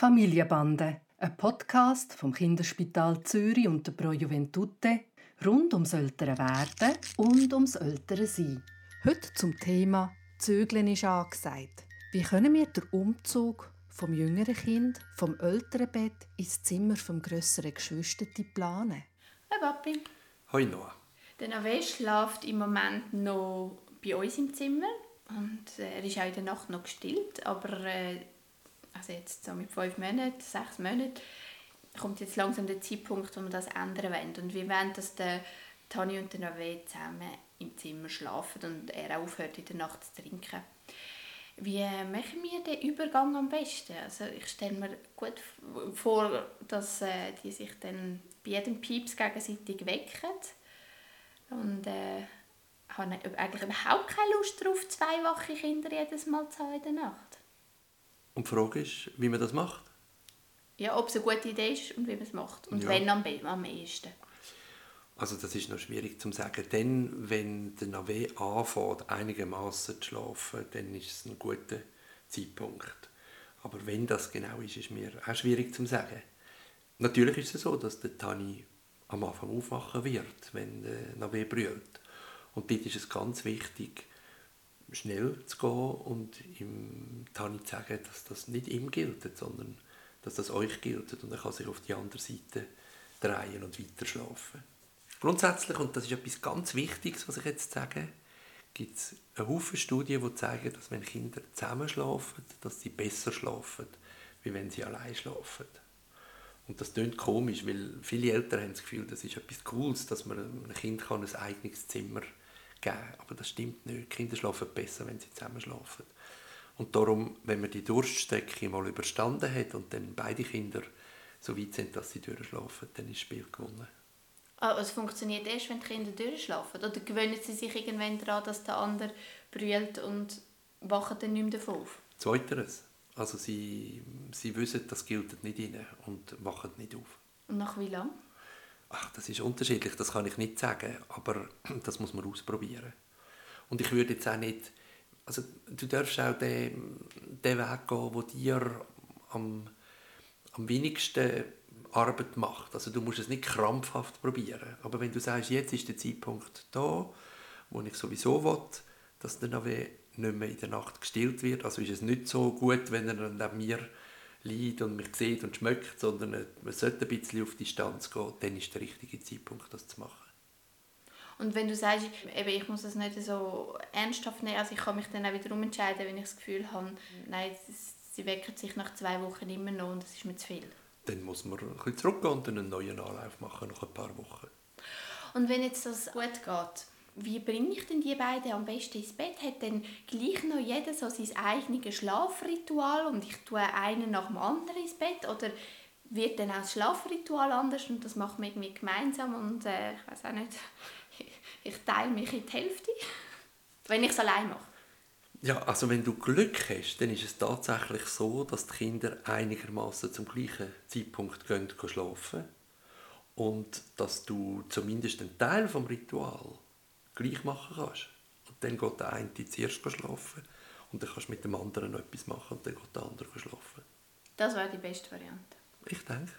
Familienbande, ein Podcast vom Kinderspital Zürich und der Pro Juventute rund ums ältere Werden und ums ältere Sein. Heute zum Thema Zögeln ist angesagt. Wie können wir den Umzug vom jüngeren Kind vom älteren Bett ins Zimmer vom grösseren Geschwister planen? Hi Papi. Hoi Noah. Der Nave schläft im Moment noch bei uns im Zimmer und äh, er ist auch in der Nacht noch gestillt, aber äh, also jetzt so mit fünf Monaten, sechs Monaten, kommt jetzt langsam der Zeitpunkt, wo wir das ändern wollen. Und wir wollen, dass der Tani und der Nave zusammen im Zimmer schlafen und er auch aufhört, in der Nacht zu trinken. Wie machen wir den Übergang am besten? Also ich stelle mir gut vor, dass äh, die sich dann bei jedem Pieps gegenseitig wecken. Und äh, habe eigentlich überhaupt keine Lust darauf, zwei wache Kinder jedes Mal zu haben in der Nacht. Und die Frage ist, wie man das macht? Ja, ob es eine gute Idee ist und wie man es macht. Und ja. wenn am, am ehesten. Also das ist noch schwierig zu sagen. Denn wenn der Nave anfängt, einigermaßen zu schlafen, dann ist es ein guter Zeitpunkt. Aber wenn das genau ist, ist mir auch schwierig zu sagen. Natürlich ist es so, dass der Tani am Anfang aufwachen wird, wenn der Nave brüllt. Und dort ist es ganz wichtig, schnell zu gehen und ihm Tani zu sagen, dass das nicht ihm gilt, sondern dass das euch gilt. Und er kann sich auf die andere Seite drehen und weiter schlafen. Grundsätzlich, und das ist etwas ganz Wichtiges, was ich jetzt sage, gibt es einen Haufen Studien, die zeigen, dass wenn Kinder zusammen schlafen, dass sie besser schlafen, wie wenn sie allein schlafen. Und das klingt komisch, weil viele Eltern haben das Gefühl, das ist etwas Cooles, dass man einem Kind ein eigenes Zimmer geben. Aber das stimmt nicht. Kinder schlafen besser, wenn sie zusammen schlafen. Und darum, wenn man die Durststrecke mal überstanden hat und dann beide Kinder so weit sind, dass sie durchschlafen, dann ist das Spiel gewonnen. Ah, es funktioniert erst, wenn die Kinder durchschlafen? Oder gewöhnen sie sich irgendwann daran, dass der andere brüllt und wachen dann nicht mehr davon auf? Zweiteres. Also sie, sie wissen, das gilt nicht ihnen und wachen nicht auf. Und nach wie lange? Ach, das ist unterschiedlich, das kann ich nicht sagen, aber das muss man ausprobieren. Und ich würde jetzt auch nicht, also du darfst auch den, den Weg gehen, der dir am, am wenigsten Arbeit macht. Also du musst es nicht krampfhaft probieren. Aber wenn du sagst, jetzt ist der Zeitpunkt da, wo ich sowieso will, dass der Nave nicht mehr in der Nacht gestillt wird, also ist es nicht so gut, wenn er dann mir liegt und mich sieht und schmeckt, sondern man sollte ein bisschen auf Distanz gehen, dann ist der richtige Zeitpunkt, das zu machen. Und wenn du sagst, eben, ich muss das nicht so ernsthaft nehmen, also ich kann mich dann auch wieder umentscheiden, wenn ich das Gefühl habe, nein, sie wecken sich nach zwei Wochen immer noch und das ist mir zu viel dann muss man ein bisschen zurückgehen und einen neuen Anlauf machen nach ein paar Wochen. Und wenn jetzt das gut geht, wie bringe ich denn die beiden am besten ins Bett? Hat dann gleich noch jeder so sein eigenes Schlafritual und ich tue einen nach dem anderen ins Bett? Oder wird dann auch das Schlafritual anders und das machen wir irgendwie gemeinsam und äh, ich weiß auch nicht, ich teile mich in die Hälfte, wenn ich es allein mache? Ja, also wenn du Glück hast, dann ist es tatsächlich so, dass die Kinder einigermaßen zum gleichen Zeitpunkt gehen, schlafen und dass du zumindest einen Teil vom Ritual gleich machen kannst. Und dann geht der eine zuerst schlafen und dann kannst du mit dem anderen noch etwas machen und dann geht der andere schlafen. Das wäre die beste Variante. Ich denke.